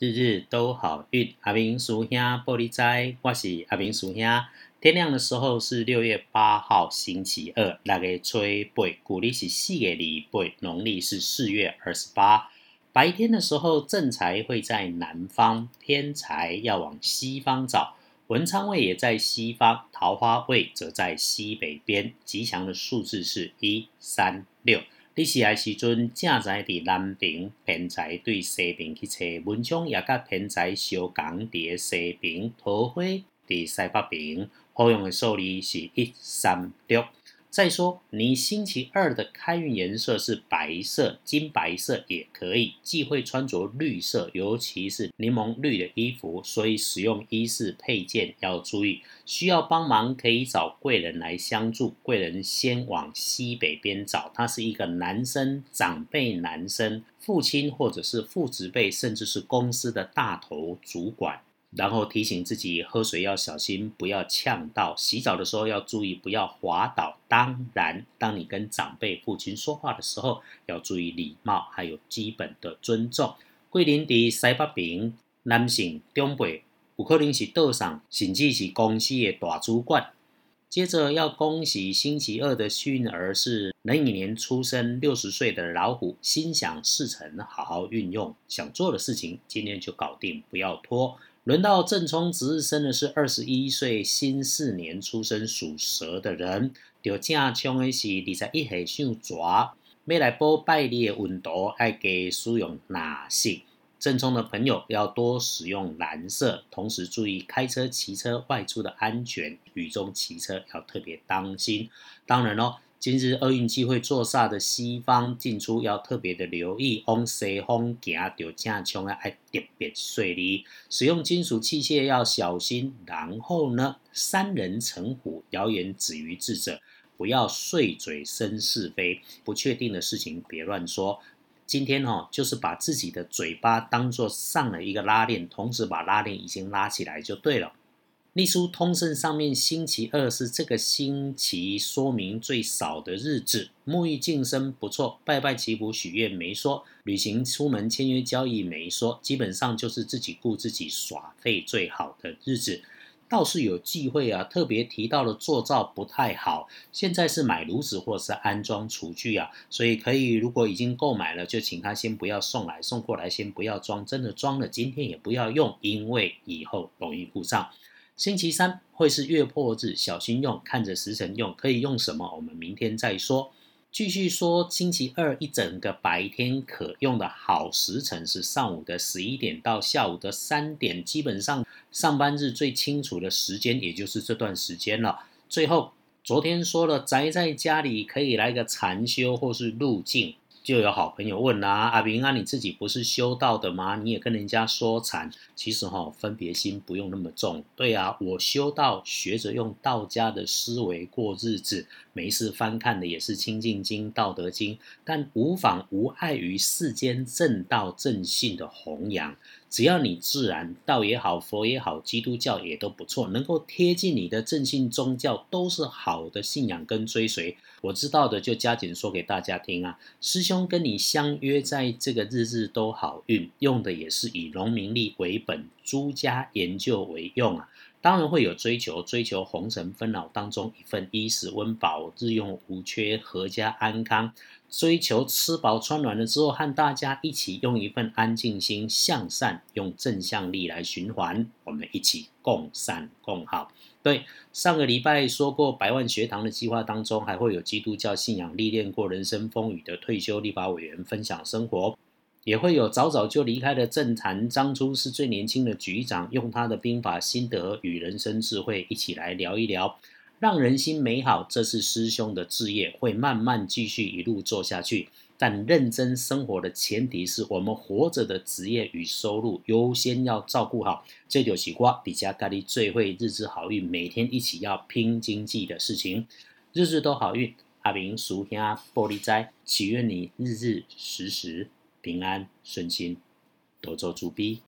日日都好运，阿明叔兄玻璃斋，我是阿明叔兄。天亮的时候是六月八号，星期二，那个吹背，古历是四月里背，农历是四月二十八。白天的时候，正财会在南方，偏财要往西方找，文昌位也在西方，桃花位则在西北边。吉祥的数字是一三六。你是爱时阵，正在伫南平，偏财对西平去找，文昌也甲偏财相共伫西平，桃花伫西北平，好用的数字是一三六。再说，你星期二的开运颜色是白色，金白色也可以，忌讳穿着绿色，尤其是柠檬绿的衣服。所以使用衣饰配件要注意。需要帮忙可以找贵人来相助，贵人先往西北边找，他是一个男生，长辈男生，父亲或者是父职辈，甚至是公司的大头主管。然后提醒自己喝水要小心，不要呛到；洗澡的时候要注意，不要滑倒。当然，当你跟长辈父亲说话的时候，要注意礼貌，还有基本的尊重。桂林的西北边，男性中辈有可能是道上，甚至是公司的大主管。接着要恭喜星期二的幸运儿是壬寅年出生六十岁的老虎，心想事成，好好运用，想做的事情今天就搞定，不要拖。轮到正冲值日生的是二十一岁辛巳年出生属蛇的人，就正冲的是二十一岁属蛇，要来波拜年的运度，爱给使用哪些？正冲的朋友要多使用蓝色，同时注意开车、骑车外出的安全，雨中骑车要特别当心。当然喽。今日厄运机会坐煞的西方进出要特别的留意，往西方行就正冲啊，爱特别顺利。使用金属器械要小心。然后呢，三人成虎，谣言止于智者，不要碎嘴生是非，不确定的事情别乱说。今天哦，就是把自己的嘴巴当做上了一个拉链，同时把拉链已经拉起来就对了。隶书通胜上面，星期二是这个星期说明最少的日子。沐浴净身不错，拜拜祈福许愿没说，旅行出门签约交易没说，基本上就是自己顾自己耍废最好的日子。倒是有忌讳啊，特别提到了做灶不太好。现在是买炉子或是安装厨具啊，所以可以如果已经购买了，就请他先不要送来，送过来先不要装，真的装了今天也不要用，因为以后容易故障。星期三会是月破日，小心用，看着时辰用，可以用什么？我们明天再说。继续说，星期二一整个白天可用的好时辰是上午的十一点到下午的三点，基本上上班日最清楚的时间，也就是这段时间了。最后，昨天说了，宅在家里可以来个禅修或是入境。就有好朋友问啦，阿明啊，你自己不是修道的吗？你也跟人家说禅，其实哈，分别心不用那么重。对啊，我修道，学着用道家的思维过日子，没事翻看的也是《清净经》《道德经》，但无妨无碍于世间正道正信的弘扬。只要你自然，道也好，佛也好，基督教也都不错，能够贴近你的正信宗教，都是好的信仰跟追随。我知道的就加紧说给大家听啊，师兄跟你相约在这个日日都好运，用的也是以农民历为本，诸家研究为用啊。当然会有追求，追求红尘纷扰当中一份衣食温饱，日用无缺，阖家安康。追求吃饱穿暖了之后，和大家一起用一份安静心向善，用正向力来循环，我们一起共善共好。对，上个礼拜说过百万学堂的计划当中，还会有基督教信仰历练过人生风雨的退休立法委员分享生活，也会有早早就离开的政坛，当初是最年轻的局长，用他的兵法心得与人生智慧一起来聊一聊。让人心美好，这是师兄的志业，会慢慢继续一路做下去。但认真生活的前提是我们活着的职业与收入优先要照顾好。这就是我底下咖喱最会日子好运，每天一起要拼经济的事情，日日都好运。阿明叔兄玻璃斋，祈愿你日日时时平安顺心，多做主逼。